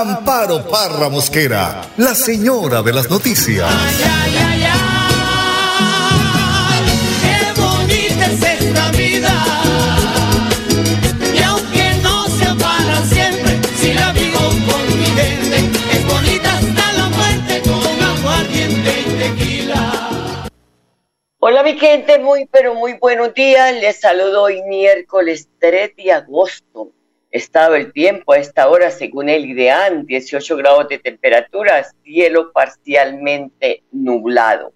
Amparo Parra Mosquera, la señora de las noticias. Ay, ay, ay, qué bonita es esta vida. Y aunque no sea para siempre, si la vivo con mi gente, es bonita hasta la muerte con aguardiente y tequila. Hola mi gente, muy pero muy buenos días. Les saludo hoy miércoles 3 de agosto. Estado el tiempo a esta hora según el IDEAN, 18 grados de temperatura, cielo parcialmente nublado.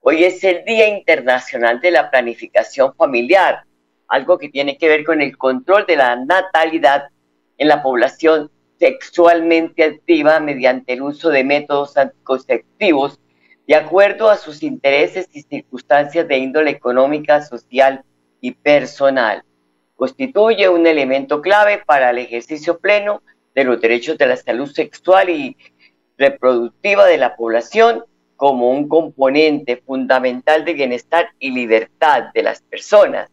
Hoy es el Día Internacional de la Planificación Familiar, algo que tiene que ver con el control de la natalidad en la población sexualmente activa mediante el uso de métodos anticonceptivos de acuerdo a sus intereses y circunstancias de índole económica, social y personal constituye un elemento clave para el ejercicio pleno de los derechos de la salud sexual y reproductiva de la población como un componente fundamental de bienestar y libertad de las personas.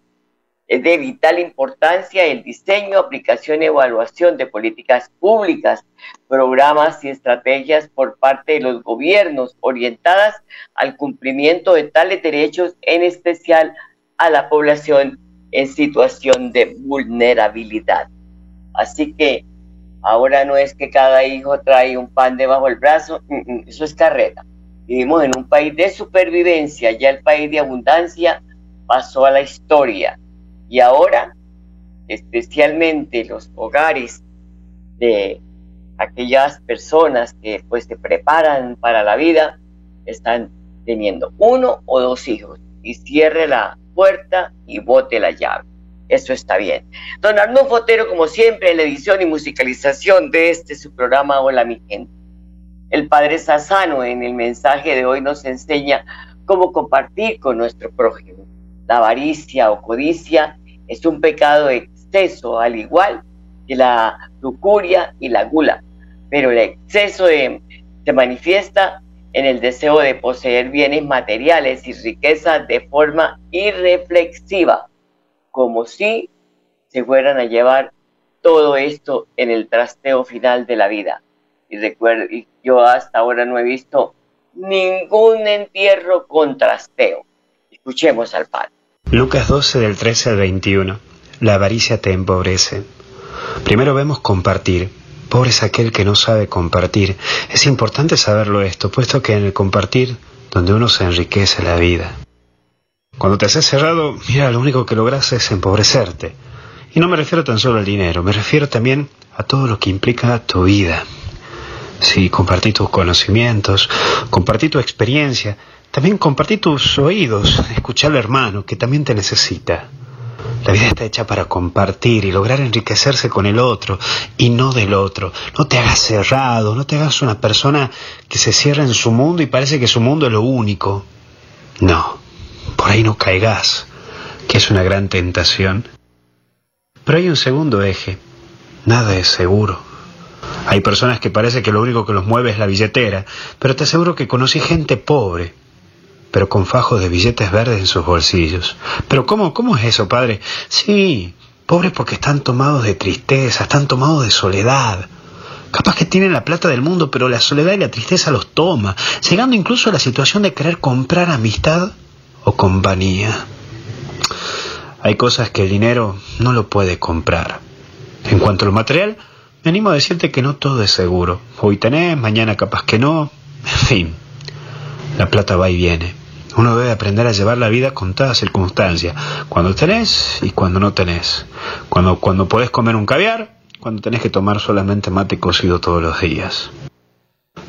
Es de vital importancia el diseño, aplicación y evaluación de políticas públicas, programas y estrategias por parte de los gobiernos orientadas al cumplimiento de tales derechos, en especial a la población en situación de vulnerabilidad. Así que ahora no es que cada hijo trae un pan debajo del brazo, mm, mm, eso es carreta. Vivimos en un país de supervivencia, ya el país de abundancia pasó a la historia y ahora especialmente los hogares de aquellas personas que pues se preparan para la vida están teniendo uno o dos hijos y cierre la puerta y bote la llave. Eso está bien. Don Arnulfo Fotero, como siempre, en la edición y musicalización de este su programa Hola mi gente. El Padre Sassano en el mensaje de hoy nos enseña cómo compartir con nuestro prójimo. La avaricia o codicia es un pecado exceso, al igual que la lujuria y la gula, pero el exceso se manifiesta en el deseo de poseer bienes materiales y riqueza de forma irreflexiva, como si se fueran a llevar todo esto en el trasteo final de la vida. Y recuerdo, yo hasta ahora no he visto ningún entierro con trasteo. Escuchemos al Padre. Lucas 12 del 13 al 21. La avaricia te empobrece. Primero vemos compartir. Pobre es aquel que no sabe compartir. Es importante saberlo esto, puesto que en el compartir, donde uno se enriquece la vida. Cuando te haces cerrado, mira, lo único que logras es empobrecerte. Y no me refiero tan solo al dinero, me refiero también a todo lo que implica tu vida. Si compartí tus conocimientos, compartí tu experiencia, también compartí tus oídos, escuchar al hermano que también te necesita. La vida está hecha para compartir y lograr enriquecerse con el otro y no del otro. No te hagas cerrado, no te hagas una persona que se cierra en su mundo y parece que su mundo es lo único. No, por ahí no caigas, que es una gran tentación. Pero hay un segundo eje. Nada es seguro. Hay personas que parece que lo único que los mueve es la billetera, pero te aseguro que conocí gente pobre pero con fajos de billetes verdes en sus bolsillos. Pero ¿cómo, cómo es eso, padre? Sí, pobres porque están tomados de tristeza, están tomados de soledad. Capaz que tienen la plata del mundo, pero la soledad y la tristeza los toma, llegando incluso a la situación de querer comprar amistad o compañía. Hay cosas que el dinero no lo puede comprar. En cuanto a lo material, me animo a decirte que no todo es seguro. Hoy tenés, mañana capaz que no. En fin, la plata va y viene. Uno debe aprender a llevar la vida con toda circunstancia, cuando tenés y cuando no tenés. Cuando, cuando podés comer un caviar, cuando tenés que tomar solamente mate cocido todos los días.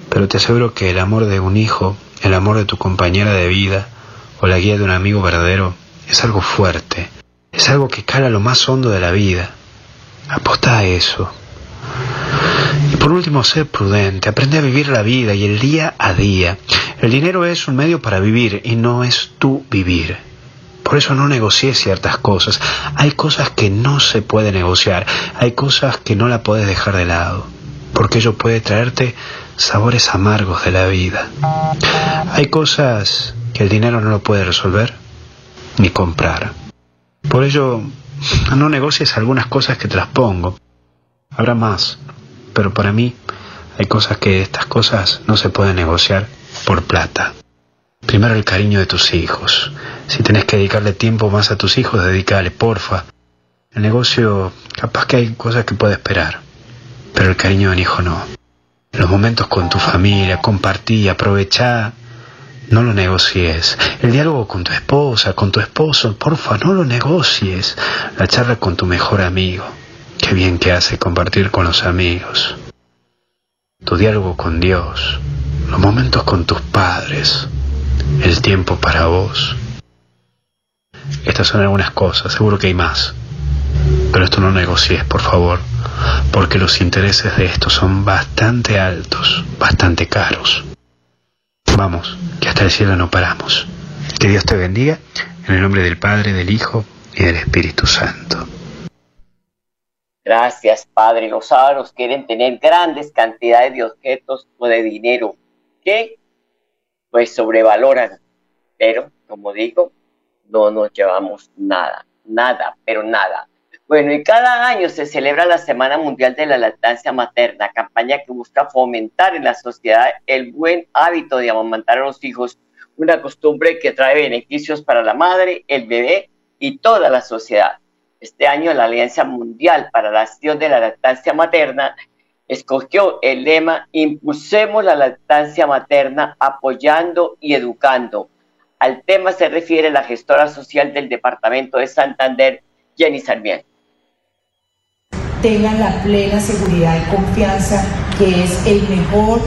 Pero te aseguro que el amor de un hijo, el amor de tu compañera de vida o la guía de un amigo verdadero es algo fuerte, es algo que cala lo más hondo de la vida. Aposta a eso Por último, sé prudente, aprende a vivir la vida y el día a día. El dinero es un medio para vivir y no es tu vivir. Por eso no negocies ciertas cosas. Hay cosas que no se puede negociar, hay cosas que no la puedes dejar de lado, porque ello puede traerte sabores amargos de la vida. Hay cosas que el dinero no lo puede resolver ni comprar. Por ello, no negocies algunas cosas que te. Habrá más, pero para mí hay cosas que estas cosas no se pueden negociar por plata. Primero el cariño de tus hijos. Si tenés que dedicarle tiempo más a tus hijos, dedícale, porfa. El negocio, capaz que hay cosas que puede esperar, pero el cariño de un hijo no. Los momentos con tu familia, compartí, aprovechá, no lo negocies. El diálogo con tu esposa, con tu esposo, porfa, no lo negocies. La charla con tu mejor amigo. Qué bien que hace compartir con los amigos. Tu diálogo con Dios. Los momentos con tus padres. El tiempo para vos. Estas son algunas cosas, seguro que hay más. Pero esto no negocies, por favor, porque los intereses de esto son bastante altos, bastante caros. Vamos, que hasta el cielo no paramos. Que Dios te bendiga, en el nombre del Padre, del Hijo y del Espíritu Santo. Gracias, Padre. Los sábados quieren tener grandes cantidades de objetos o de dinero que pues sobrevaloran. Pero, como digo, no nos llevamos nada, nada, pero nada. Bueno, y cada año se celebra la Semana Mundial de la Lactancia Materna, campaña que busca fomentar en la sociedad el buen hábito de amamantar a los hijos, una costumbre que trae beneficios para la madre, el bebé y toda la sociedad. Este año la Alianza Mundial para la Acción de la Lactancia Materna escogió el lema Impulsemos la lactancia materna apoyando y educando. Al tema se refiere la gestora social del Departamento de Santander, Jenny Sarmiento tengan la plena seguridad y confianza que es el mejor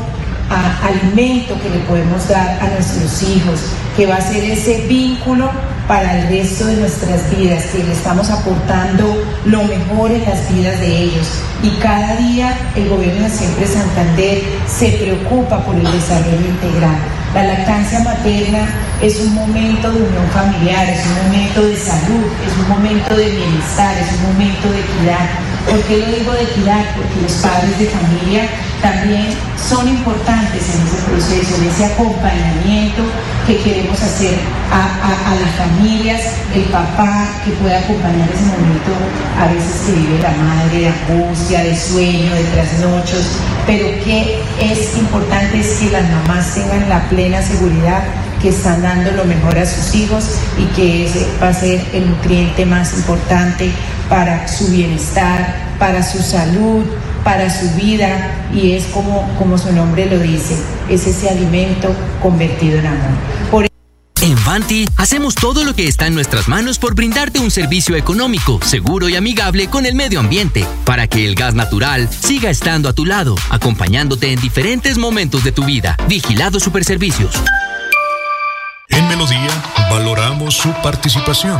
ah, alimento que le podemos dar a nuestros hijos, que va a ser ese vínculo para el resto de nuestras vidas, que le estamos aportando lo mejor en las vidas de ellos. Y cada día el gobierno de Siempre Santander se preocupa por el desarrollo integral. La lactancia materna es un momento de unión familiar, es un momento de salud, es un momento de bienestar, es un momento de equidad ¿Por qué lo digo de equidad? Porque los padres de familia también son importantes en ese proceso, en ese acompañamiento que queremos hacer a, las familias, el papá que pueda acompañar ese momento, a veces que vive la madre de angustia, de sueño, de trasnochos, pero que es importante es que las mamás tengan la plena seguridad que están dando lo mejor a sus hijos y que ese va a ser el nutriente más importante para su bienestar, para su salud, para su vida y es como, como su nombre lo dice, es ese alimento convertido en amor. En Fanti hacemos todo lo que está en nuestras manos por brindarte un servicio económico, seguro y amigable con el medio ambiente, para que el gas natural siga estando a tu lado, acompañándote en diferentes momentos de tu vida. Vigilado Superservicios. En Melodía valoramos su participación.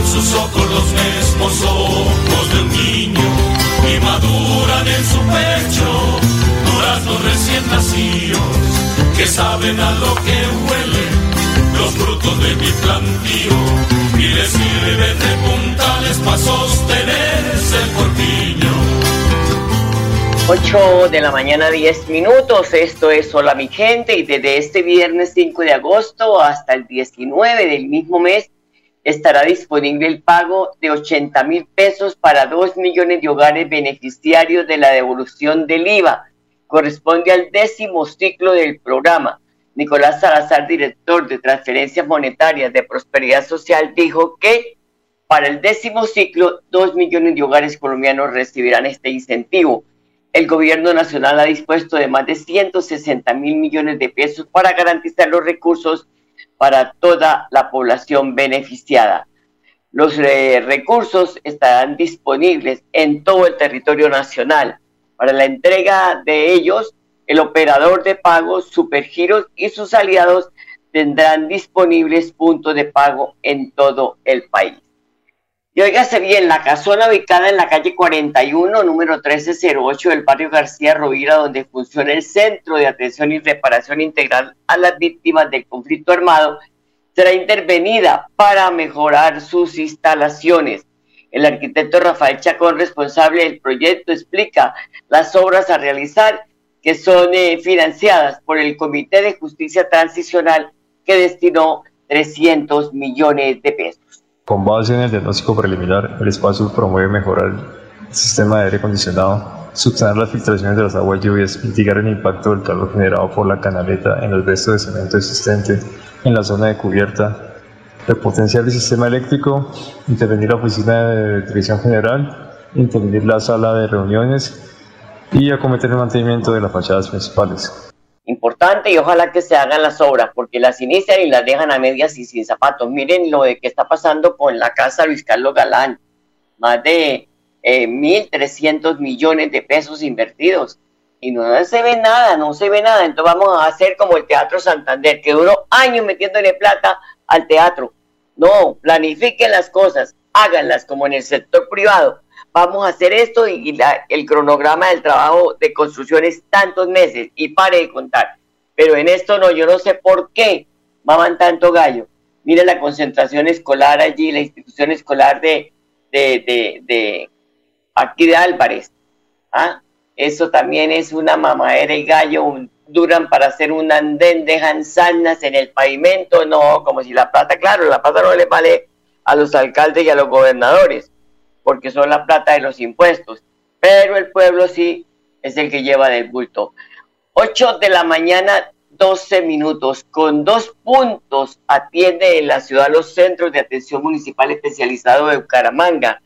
En sus ojos los mismos ojos de un niño y maduran en su pecho duraznos recién nacidos que saben a lo que huelen los frutos de mi plantío y les sirven de puntales para sostenerse el corpiño. 8 de la mañana, 10 minutos. Esto es Hola mi gente y desde este viernes 5 de agosto hasta el 19 del mismo mes estará disponible el pago de 80 mil pesos para 2 millones de hogares beneficiarios de la devolución del IVA. Corresponde al décimo ciclo del programa. Nicolás Salazar, director de transferencias monetarias de prosperidad social, dijo que para el décimo ciclo, 2 millones de hogares colombianos recibirán este incentivo el gobierno nacional ha dispuesto de más de 160 mil millones de pesos para garantizar los recursos para toda la población beneficiada. Los eh, recursos estarán disponibles en todo el territorio nacional. Para la entrega de ellos, el operador de pago Supergiros y sus aliados tendrán disponibles puntos de pago en todo el país. Y óigase bien, la casona ubicada en la calle 41, número 1308 del barrio García Rovira, donde funciona el Centro de Atención y Reparación Integral a las Víctimas del Conflicto Armado, será intervenida para mejorar sus instalaciones. El arquitecto Rafael Chacón, responsable del proyecto, explica las obras a realizar que son eh, financiadas por el Comité de Justicia Transicional que destinó 300 millones de pesos. Con base en el diagnóstico preliminar, el espacio promueve mejorar el sistema de aire acondicionado, subsanar las filtraciones de las aguas lluvias, mitigar el impacto del calor generado por la canaleta en el resto de cemento existente en la zona de cubierta, repotenciar el sistema eléctrico, intervenir la oficina de dirección general, intervenir la sala de reuniones y acometer el mantenimiento de las fachadas principales importante y ojalá que se hagan las obras, porque las inician y las dejan a medias y sin zapatos. Miren lo de que está pasando con la casa Luis Carlos Galán, más de eh, 1.300 millones de pesos invertidos y no se ve nada, no se ve nada. Entonces vamos a hacer como el Teatro Santander, que duró años metiéndole plata al teatro. No, planifiquen las cosas, háganlas como en el sector privado vamos a hacer esto y, el cronograma del trabajo de construcción es tantos meses y pare de contar. Pero en esto no, yo no sé por qué maman tanto gallo. Mire la concentración escolar allí, la institución escolar de, de, de, aquí de Álvarez. ¿Ah? Eso también es una mamadera y gallo, duran para hacer un andén, dejan sanas en el pavimento, no, como si la plata, claro, la plata no le vale a los alcaldes y a los gobernadores, porque son la plata de los impuestos, pero el pueblo sí es el que lleva del bulto. 8 de la mañana, 12 minutos, con dos puntos atiende en la ciudad los centros de atención municipal especializado de Bucaramanga.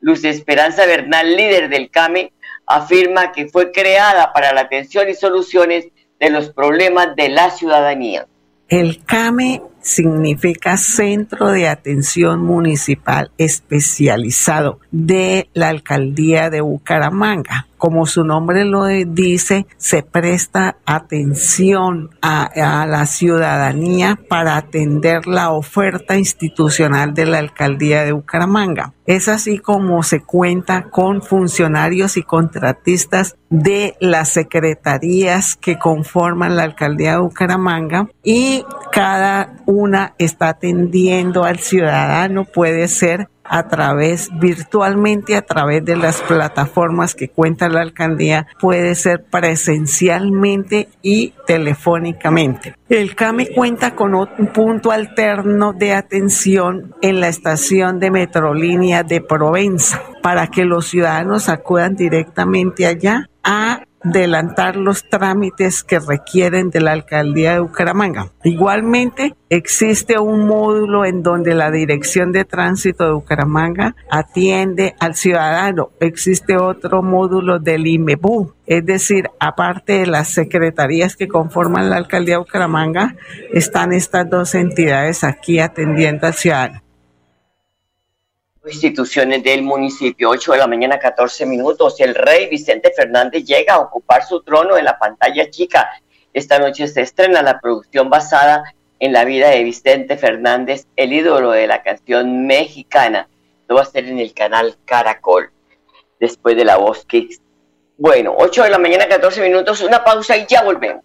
Luz Esperanza Bernal, líder del CAME, afirma que fue creada para la atención y soluciones de los problemas de la ciudadanía. El CAME significa Centro de Atención Municipal Especializado de la Alcaldía de Bucaramanga. Como su nombre lo dice, se presta atención a, la ciudadanía para atender la oferta institucional de la Alcaldía de Bucaramanga. Es así como se cuenta con funcionarios y contratistas de las secretarías que conforman la Alcaldía de Bucaramanga y cada una está atendiendo al ciudadano, puede ser a través, virtualmente a través de las plataformas que cuenta la alcaldía, puede ser presencialmente y telefónicamente. El CAME cuenta con un punto alterno de atención en la estación de Metrolínea de Provenza para que los ciudadanos acudan directamente allá a adelantar los trámites que requieren de la alcaldía de Bucaramanga. Igualmente, existe un módulo en donde la Dirección de Tránsito de Bucaramanga atiende al ciudadano. Existe otro módulo del IMEBU, es decir, aparte de las secretarías que conforman la alcaldía de Bucaramanga, están estas dos entidades aquí atendiendo al ciudadano instituciones del municipio. 8 de la mañana, 14 minutos. El rey Vicente Fernández llega a ocupar su trono en la pantalla chica. Esta noche se estrena la producción basada en la vida de Vicente Fernández, el ídolo de la canción mexicana. Lo va a ser en el canal Caracol, después de la voz Kicks. Bueno, 8 de la mañana, 14 minutos, una pausa y ya volvemos.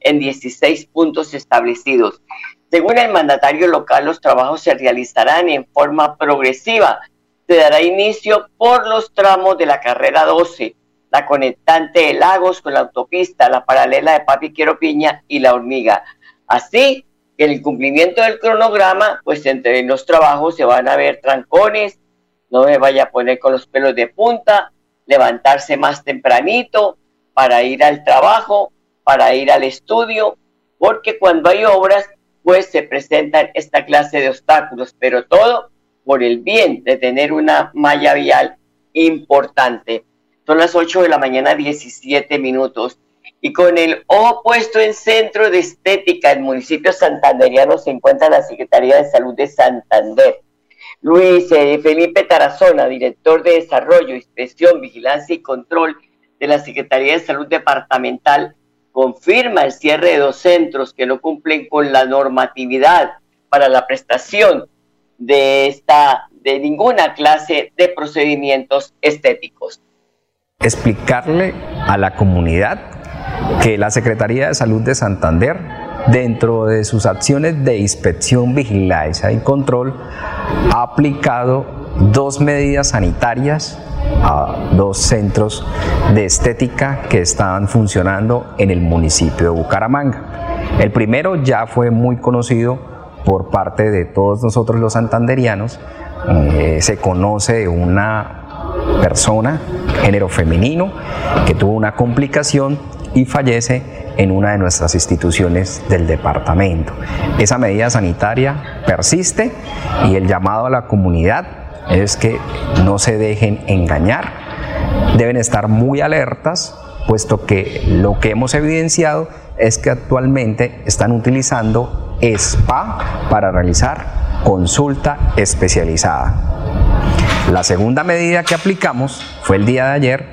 en 16 puntos establecidos. Según el mandatario local, los trabajos se realizarán en forma progresiva. Se dará inicio por los tramos de la carrera 12, la conectante de Lagos con la autopista, la paralela de Papi Quiero Piña y la Hormiga. Así, el cumplimiento del cronograma, pues entre los trabajos se van a ver trancones, no me vaya a poner con los pelos de punta, levantarse más tempranito para ir al trabajo, para ir al estudio, porque cuando hay obras, pues se presentan esta clase de obstáculos, pero todo por el bien de tener una malla vial importante. Son las 8 de la mañana, 17 minutos y con el ojo puesto en centro de estética el municipio santanderiano se encuentra la Secretaría de Salud de Santander. Luis eh, Felipe Tarazona, director de Desarrollo, Inspección, Vigilancia y Control de la Secretaría de Salud Departamental, confirma el cierre de dos centros que no cumplen con la normatividad para la prestación de esta de ninguna clase de procedimientos estéticos. Explicarle a la comunidad que la Secretaría de Salud de Santander, dentro de sus acciones de inspección, vigilancia y control, ha aplicado dos medidas sanitarias a dos centros de estética que estaban funcionando en el municipio de Bucaramanga. El primero ya fue muy conocido por parte de todos nosotros los santanderianos. Eh, se conoce una persona, género femenino, que tuvo una complicación y fallece en una de nuestras instituciones del departamento. Esa medida sanitaria persiste y el llamado a la comunidad es que no se dejen engañar, deben estar muy alertas, puesto que lo que hemos evidenciado es que actualmente están utilizando SPA para realizar consulta especializada. La segunda medida que aplicamos fue el día de ayer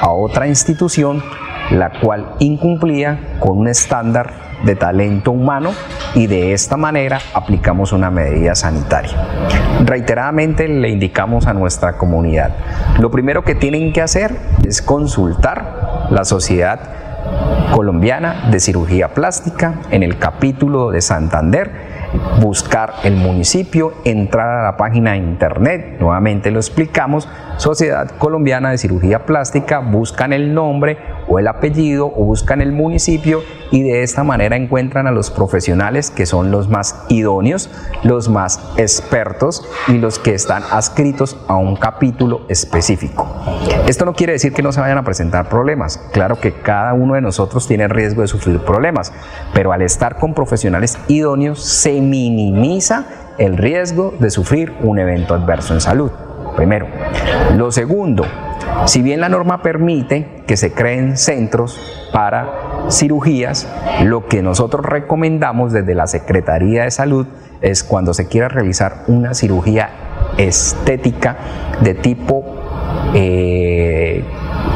a otra institución la cual incumplía con un estándar de talento humano y de esta manera aplicamos una medida sanitaria. Reiteradamente le indicamos a nuestra comunidad, lo primero que tienen que hacer es consultar la Sociedad Colombiana de Cirugía Plástica en el capítulo de Santander buscar el municipio, entrar a la página de internet, nuevamente lo explicamos, Sociedad Colombiana de Cirugía Plástica, buscan el nombre o el apellido o buscan el municipio y de esta manera encuentran a los profesionales que son los más idóneos, los más expertos y los que están adscritos a un capítulo específico. Esto no quiere decir que no se vayan a presentar problemas, claro que cada uno de nosotros tiene riesgo de sufrir problemas, pero al estar con profesionales idóneos se minimiza el riesgo de sufrir un evento adverso en salud. Primero. Lo segundo, si bien la norma permite que se creen centros para cirugías, lo que nosotros recomendamos desde la Secretaría de Salud es cuando se quiera realizar una cirugía estética de tipo eh,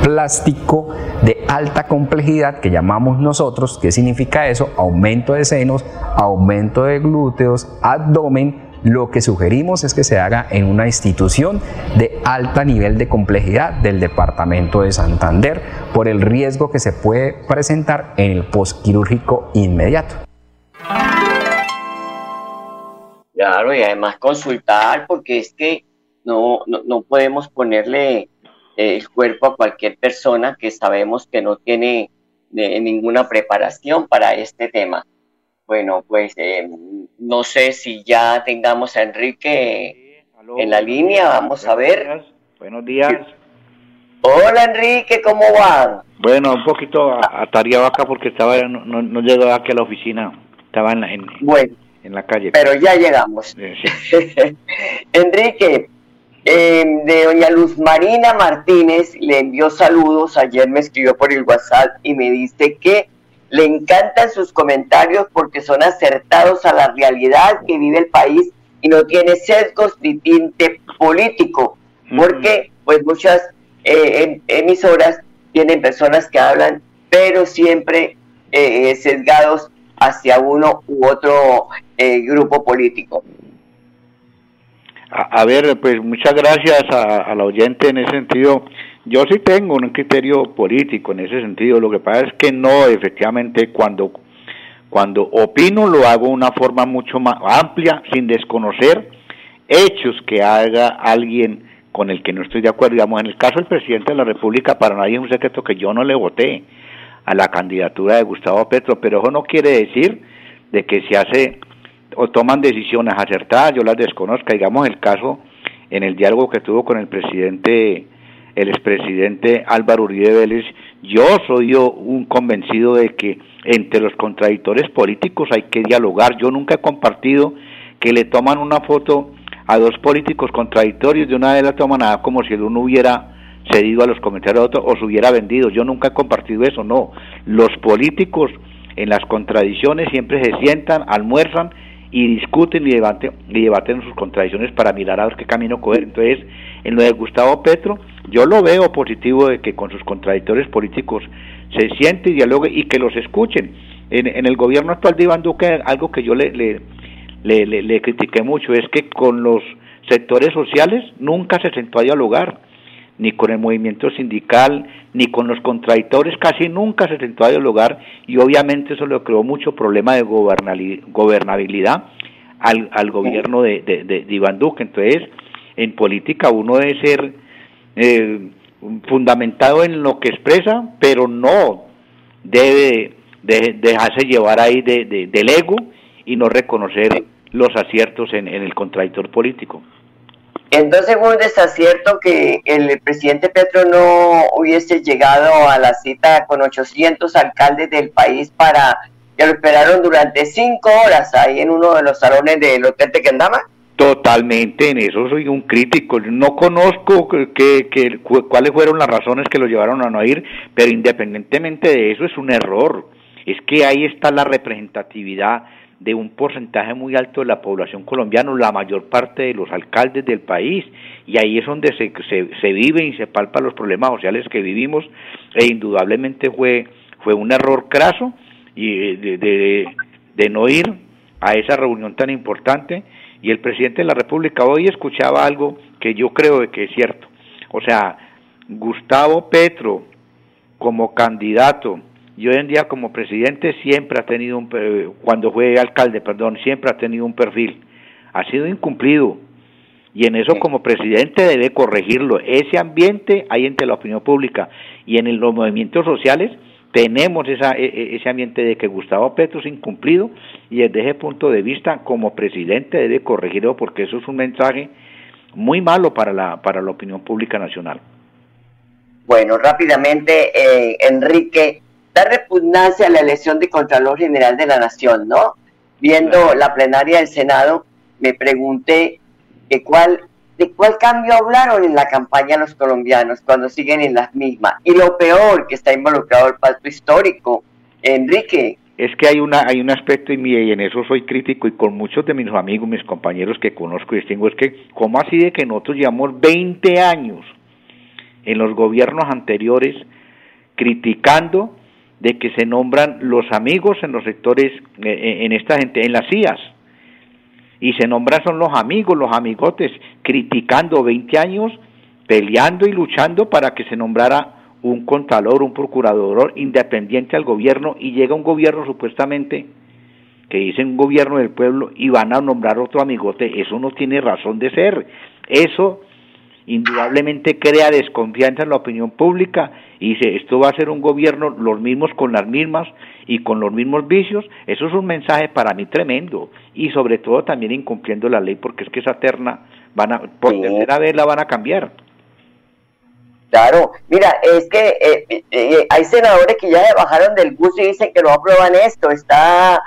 plástico de alta complejidad que llamamos nosotros, ¿qué significa eso? Aumento de senos, aumento de glúteos, abdomen, lo que sugerimos es que se haga en una institución de alta nivel de complejidad del departamento de Santander por el riesgo que se puede presentar en el postquirúrgico inmediato. Claro, y además consultar, porque es que no, no, podemos ponerle eh, el cuerpo a cualquier persona que sabemos que no tiene eh, ninguna preparación para este tema. Bueno, pues eh, no sé si ya tengamos a Enrique en la línea, vamos a ver. Buenos días. Hola Enrique, ¿cómo va? Bueno, un poquito atareado acá porque estaba no, no, llegó aquí a la oficina, estaba en la, en, en la calle. Pero ya llegamos. Enrique, em, de doña Luz Marina Martínez le envió saludos, ayer me escribió por el WhatsApp y me dice que le encantan sus comentarios porque son acertados a la realidad que vive el país y no tiene sesgos ni tinte político, porque pues muchas eh, em, emisoras tienen personas que hablan, pero siempre eh, sesgados hacia uno u otro eh, grupo político. A, ver, pues muchas gracias a, a la oyente en ese sentido. Yo sí tengo un criterio político en ese sentido. Lo que pasa es que no, efectivamente, cuando, cuando opino lo hago de una forma mucho más amplia, sin desconocer hechos que haga alguien con el que no estoy de acuerdo. Digamos, en el caso del presidente de la República, para nadie es un secreto que yo no le voté a la candidatura de Gustavo Petro, pero eso no quiere decir de que se hace o toman decisiones acertadas, yo las desconozco. Digamos, el caso en el diálogo que tuvo con el presidente el expresidente Álvaro Uribe Vélez, yo soy yo un convencido de que entre los contradictores políticos hay que dialogar. Yo nunca he compartido que le toman una foto a dos políticos contradictorios, de una vez la toman nada como si el uno hubiera cedido a los comentarios de otro o se hubiera vendido. Yo nunca he compartido eso, no. Los políticos en las contradicciones siempre se sientan, almuerzan y discuten y debaten, y debaten sus contradicciones para mirar a ver qué camino coger. Entonces, en lo de Gustavo Petro, yo lo veo positivo de que con sus contradictores políticos se siente y dialogue y que los escuchen. En, en el gobierno actual de Iván Duque, algo que yo le, le, le, le, critiqué mucho es que con los sectores sociales nunca se sentó a dialogar, ni con el movimiento sindical, ni con los contradictores, casi nunca se sentó a dialogar y obviamente eso le creó mucho problema de gobernabilidad al, al gobierno de, Iván Duque. Entonces, en política uno debe ser eh, fundamentado en lo que expresa, pero no debe dejarse llevar ahí de, del ego y no reconocer los aciertos en, el contradictor político. Entonces fue un desacierto que el presidente Petro no hubiese llegado a la cita con 800 alcaldes del país para que lo esperaron durante cinco horas ahí en uno de los salones del Hotel Tequendama. Totalmente, en eso soy un crítico. No conozco que, cuáles fueron las razones que lo llevaron a no ir, pero independientemente de eso es un error. Es que ahí está la representatividad de un porcentaje muy alto de la población colombiana, la mayor parte de los alcaldes del país, y ahí es donde se, se, se viven y se palpan los problemas sociales que vivimos, e indudablemente fue, fue un error craso y de, de, de no ir a esa reunión tan importante y el presidente de la República hoy escuchaba algo que yo creo que es cierto. O sea, Gustavo Petro como candidato y hoy en día como presidente siempre ha tenido un cuando fue alcalde, perdón, siempre ha tenido un perfil. Ha sido incumplido y en eso como presidente debe corregirlo. Ese ambiente hay entre la opinión pública y en los movimientos sociales tenemos esa, e, e, ese ambiente de que Gustavo Petro es incumplido y desde ese punto de vista como presidente debe corregirlo porque eso es un mensaje muy malo para la, para la opinión pública nacional. Bueno, rápidamente, eh, Enrique, da repugnancia a la elección de Contralor General de la Nación, ¿no? Viendo la plenaria del Senado, me pregunté que cuál ¿De cuál cambio hablaron en la campaña los colombianos cuando siguen en las mismas? Y lo peor, que está involucrado el pacto histórico Enrique. Es que hay una hay un aspecto mí y en eso soy crítico y con muchos de mis amigos, mis compañeros que conozco y distingo, es que cómo así de que nosotros llevamos 20 años en los gobiernos anteriores criticando de que se nombran los amigos en los sectores, eh, en esta gente, en las CIAs, y se nombran son los amigos, los amigotes, criticando 20 años, peleando y luchando para que se nombrara un contador, un procurador independiente al gobierno y llega un gobierno supuestamente que dice un gobierno del pueblo y van a nombrar otro amigote, eso no tiene razón de ser. Eso indudablemente crea desconfianza en la opinión pública y dice esto va a ser un gobierno los mismos con las mismas y con los mismos vicios, eso es un mensaje para mí tremendo y sobre todo también incumpliendo la ley porque es que esa terna van a por tercera vez la van a cambiar. Claro, mira, es que eh, eh, hay senadores que ya se bajaron del bus y dicen que no aprueban esto. Está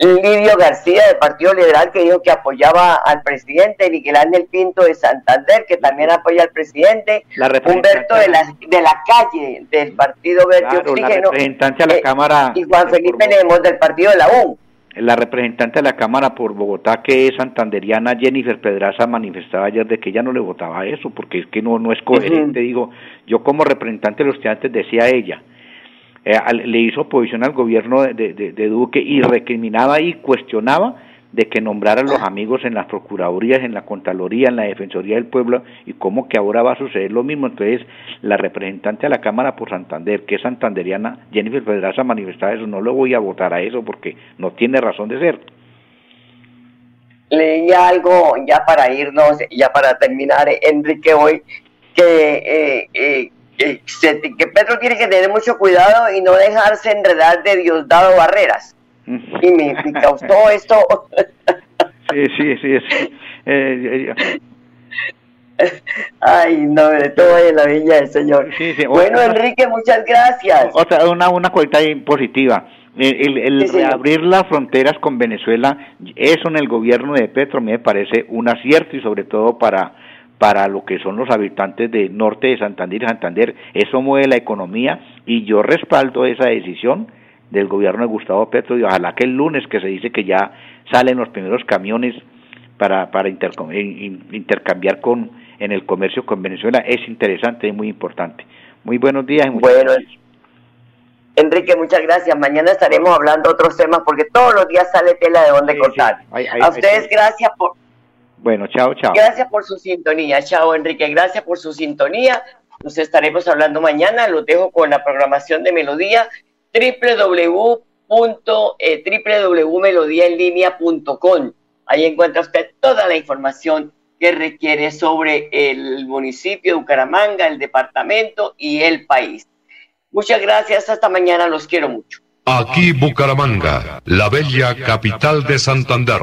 Lidio García del Partido Liberal que dijo que apoyaba al presidente, Miguel Ángel Pinto de Santander que también apoya al presidente, Humberto de la, de la calle del Partido Verde Oxígeno, representante a la eh, Cámara y Juan Felipe Lemos del Partido de la U. La representante de la Cámara por Bogotá, que es santanderiana, Jennifer Pedraza, manifestaba ayer de que ella no le votaba eso, porque es que no, no es coherente. Digo, yo como representante de los estudiantes decía ella, eh, le hizo oposición al gobierno de, de, Duque y recriminaba y cuestionaba de que nombraran los amigos en las procuradurías, en la Contraloría, en la Defensoría del Pueblo, y cómo que ahora va a suceder lo mismo. Entonces, la representante de la Cámara por Santander, que es santanderiana, Jennifer Pedraza, manifestaba eso, no le voy a votar a eso porque no tiene razón de ser. Leía algo ya para irnos, ya para terminar, Enrique, hoy, que, eh, eh, que Pedro tiene que tener mucho cuidado y no dejarse enredar de Diosdado Barreras y me, causó esto. sí, sí, sí. Eh, Ay, no, de todo en la viña del Señor. bueno, Enrique, muchas gracias. Otra, una, una cualidad positiva. El, el, reabrir las fronteras con Venezuela, eso en el gobierno de Petro me parece un acierto y sobre todo para para lo que son los habitantes del norte de Santander y Santander, eso mueve la economía y yo respaldo esa decisión del gobierno de Gustavo Petro y ojalá que el lunes que se dice que ya salen los primeros camiones para, para intercambiar con en el comercio con Venezuela es interesante y muy importante. Muy buenos días. Y bueno, Enrique, muchas gracias. Mañana estaremos hablando otros temas porque todos los días sale tela de donde contar. A ustedes gracias por... Bueno, chao, chao. Gracias por su sintonía. Chao, Enrique. Gracias por su sintonía. Nos estaremos hablando mañana. Los dejo con la programación de Melodía www.melodiaenlinea.com. Eh, Ahí encuentra usted toda la información que requiere sobre el municipio de Bucaramanga, el departamento y el país. Muchas gracias, hasta mañana, los quiero mucho. Aquí Bucaramanga, la bella capital de Santander.